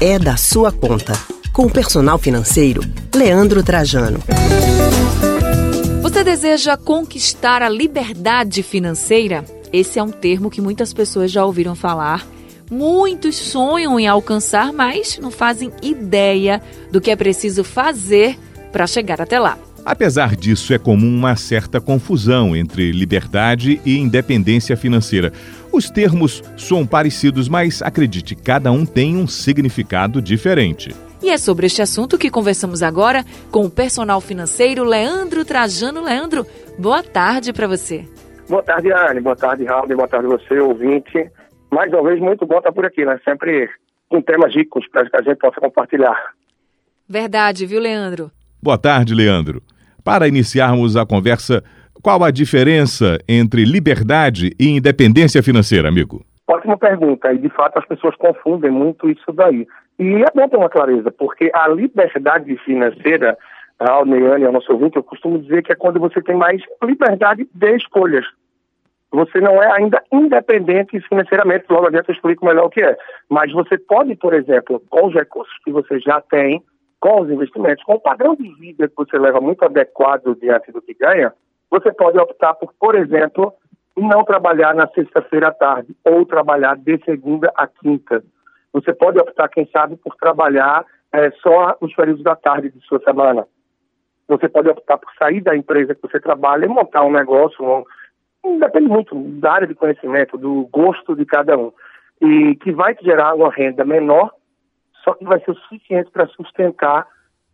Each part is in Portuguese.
é da sua conta. Com o personal financeiro, Leandro Trajano. Você deseja conquistar a liberdade financeira? Esse é um termo que muitas pessoas já ouviram falar. Muitos sonham em alcançar, mas não fazem ideia do que é preciso fazer para chegar até lá. Apesar disso, é comum uma certa confusão entre liberdade e independência financeira. Os termos são parecidos, mas acredite, cada um tem um significado diferente. E é sobre este assunto que conversamos agora com o personal financeiro Leandro Trajano. Leandro, boa tarde para você. Boa tarde, Anne. Boa tarde, Raul. Boa tarde, você, ouvinte. Mais uma vez, muito bom estar por aqui, né? Sempre com temas ricos para que a gente possa compartilhar. Verdade, viu, Leandro? Boa tarde, Leandro. Para iniciarmos a conversa, qual a diferença entre liberdade e independência financeira, amigo? Ótima pergunta, e de fato as pessoas confundem muito isso daí. E é bom ter uma clareza, porque a liberdade financeira, a Neiane, ao nosso ouvinte, eu costumo dizer que é quando você tem mais liberdade de escolhas. Você não é ainda independente financeiramente, logo adiante eu explico melhor o que é. Mas você pode, por exemplo, com os recursos que você já tem, com os investimentos, com o padrão de vida que você leva muito adequado diante do que ganha, você pode optar por, por exemplo, não trabalhar na sexta-feira à tarde ou trabalhar de segunda a quinta. Você pode optar, quem sabe, por trabalhar é, só os períodos da tarde de sua semana. Você pode optar por sair da empresa que você trabalha e montar um negócio, um, depende muito da área de conhecimento, do gosto de cada um, e que vai te gerar uma renda menor só que vai ser o suficiente para sustentar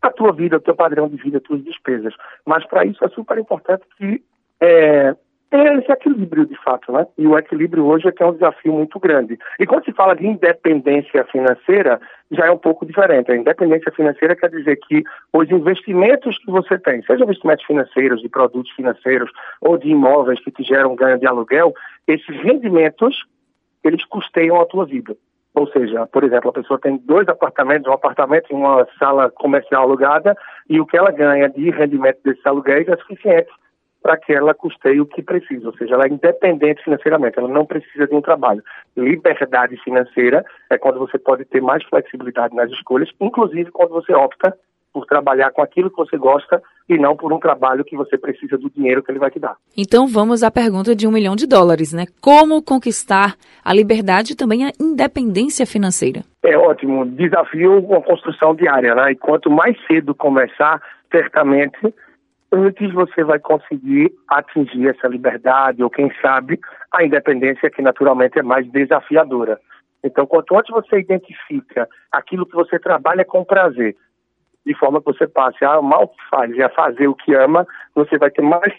a tua vida, o teu padrão de vida, as tuas despesas. Mas para isso é super importante que é, tenha esse equilíbrio de fato, né? E o equilíbrio hoje é que é um desafio muito grande. E quando se fala de independência financeira, já é um pouco diferente. A independência financeira quer dizer que os investimentos que você tem, seja investimentos financeiros, de produtos financeiros ou de imóveis que te geram ganho de aluguel, esses rendimentos, eles custeiam a tua vida. Ou seja, por exemplo, a pessoa tem dois apartamentos, um apartamento e uma sala comercial alugada, e o que ela ganha de rendimento desses aluguéis é suficiente para que ela custeie o que precisa, ou seja, ela é independente financeiramente, ela não precisa de um trabalho. Liberdade financeira é quando você pode ter mais flexibilidade nas escolhas, inclusive quando você opta por trabalhar com aquilo que você gosta e não por um trabalho que você precisa do dinheiro que ele vai te dar. Então vamos à pergunta de um milhão de dólares, né? Como conquistar a liberdade e também a independência financeira? É ótimo. Desafio uma construção diária, né? E quanto mais cedo começar, certamente antes você vai conseguir atingir essa liberdade ou quem sabe a independência que naturalmente é mais desafiadora. Então, quanto antes você identifica aquilo que você trabalha com prazer de forma que você passe a amar o que faz e a fazer o que ama, você vai ter mais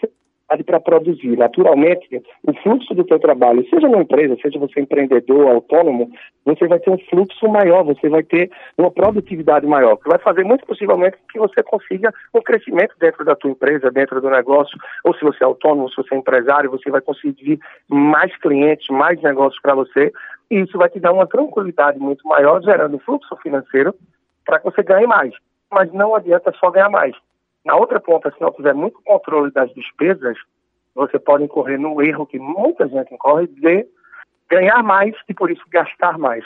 para produzir. Naturalmente, o fluxo do seu trabalho, seja na empresa, seja você empreendedor, autônomo, você vai ter um fluxo maior, você vai ter uma produtividade maior, que vai fazer muito possivelmente que você consiga um crescimento dentro da tua empresa, dentro do negócio, ou se você é autônomo, se você é empresário, você vai conseguir mais clientes, mais negócios para você, e isso vai te dar uma tranquilidade muito maior, gerando fluxo financeiro para que você ganhe mais mas não adianta só ganhar mais. Na outra ponta, se não tiver muito controle das despesas, você pode incorrer no erro que muita gente incorre de ganhar mais e por isso gastar mais.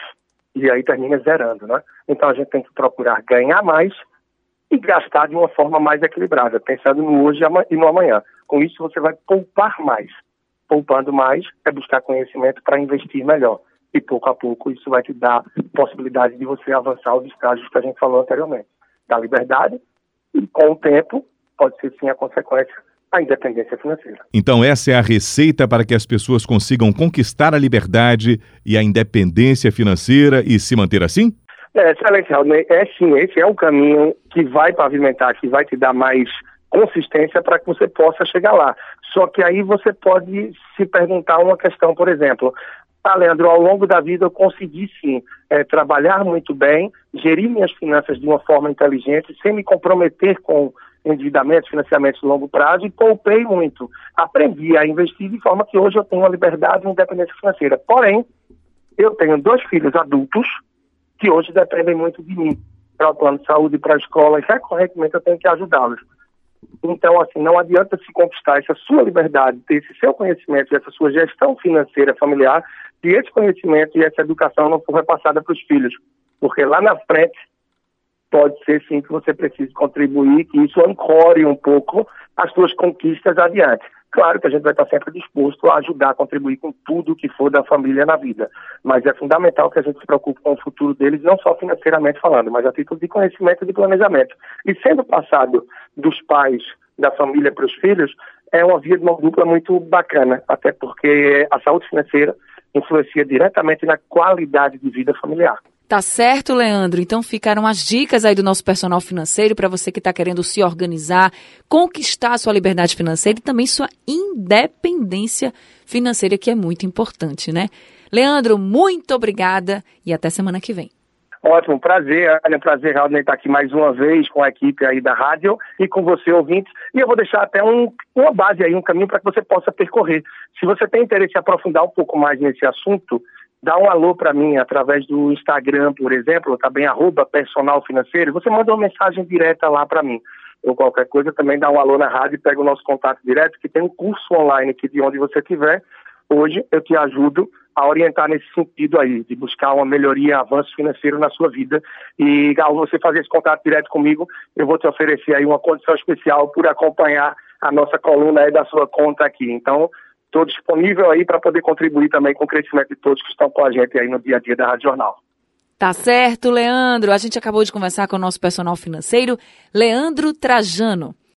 E aí termina zerando, né? Então a gente tem que procurar ganhar mais e gastar de uma forma mais equilibrada, pensando no hoje e no amanhã. Com isso você vai poupar mais. Poupando mais é buscar conhecimento para investir melhor. E pouco a pouco isso vai te dar possibilidade de você avançar os estágios que a gente falou anteriormente da liberdade e, com o tempo, pode ser sim a consequência a independência financeira. Então, essa é a receita para que as pessoas consigam conquistar a liberdade e a independência financeira e se manter assim? É, excelente. É sim, esse é o caminho que vai pavimentar, que vai te dar mais consistência para que você possa chegar lá. Só que aí você pode se perguntar uma questão, por exemplo, ah, Leandro, ao longo da vida eu consegui sim é, trabalhar muito bem, gerir minhas finanças de uma forma inteligente, sem me comprometer com endividamentos, financiamentos de longo prazo e poupei muito. Aprendi a investir de forma que hoje eu tenho uma liberdade e independência financeira. Porém, eu tenho dois filhos adultos que hoje dependem muito de mim para o plano de saúde, para a escola, e recorrentemente eu tenho que ajudá-los. Então, assim, não adianta se conquistar essa sua liberdade, ter esse seu conhecimento, essa sua gestão financeira familiar, se esse conhecimento e essa educação não for repassada para os filhos. porque lá na frente pode ser sim que você precise contribuir, que isso ancore um pouco as suas conquistas adiante. Claro que a gente vai estar sempre disposto a ajudar, a contribuir com tudo que for da família na vida. Mas é fundamental que a gente se preocupe com o futuro deles, não só financeiramente falando, mas a título de conhecimento e de planejamento. E sendo passado dos pais da família para os filhos, é uma via de mão dupla muito bacana, até porque a saúde financeira influencia diretamente na qualidade de vida familiar. Tá certo, Leandro. Então ficaram as dicas aí do nosso personal financeiro para você que está querendo se organizar, conquistar a sua liberdade financeira e também sua independência financeira, que é muito importante, né? Leandro, muito obrigada e até semana que vem. Ótimo, prazer. É um prazer realmente estar aqui mais uma vez com a equipe aí da rádio e com você, ouvinte. E eu vou deixar até um, uma base aí, um caminho para que você possa percorrer. Se você tem interesse em aprofundar um pouco mais nesse assunto, dá um alô para mim através do Instagram, por exemplo, tá bem, arroba personal financeiro, você manda uma mensagem direta lá para mim. Ou qualquer coisa, também dá um alô na rádio e pega o nosso contato direto, que tem um curso online aqui de onde você estiver. Hoje eu te ajudo a orientar nesse sentido aí, de buscar uma melhoria, avanço financeiro na sua vida. E ao você fazer esse contato direto comigo, eu vou te oferecer aí uma condição especial por acompanhar a nossa coluna aí da sua conta aqui. Então, Estou disponível aí para poder contribuir também com o crescimento de todos que estão com a gente aí no dia a dia da Rádio Jornal. Tá certo, Leandro. A gente acabou de conversar com o nosso personal financeiro, Leandro Trajano.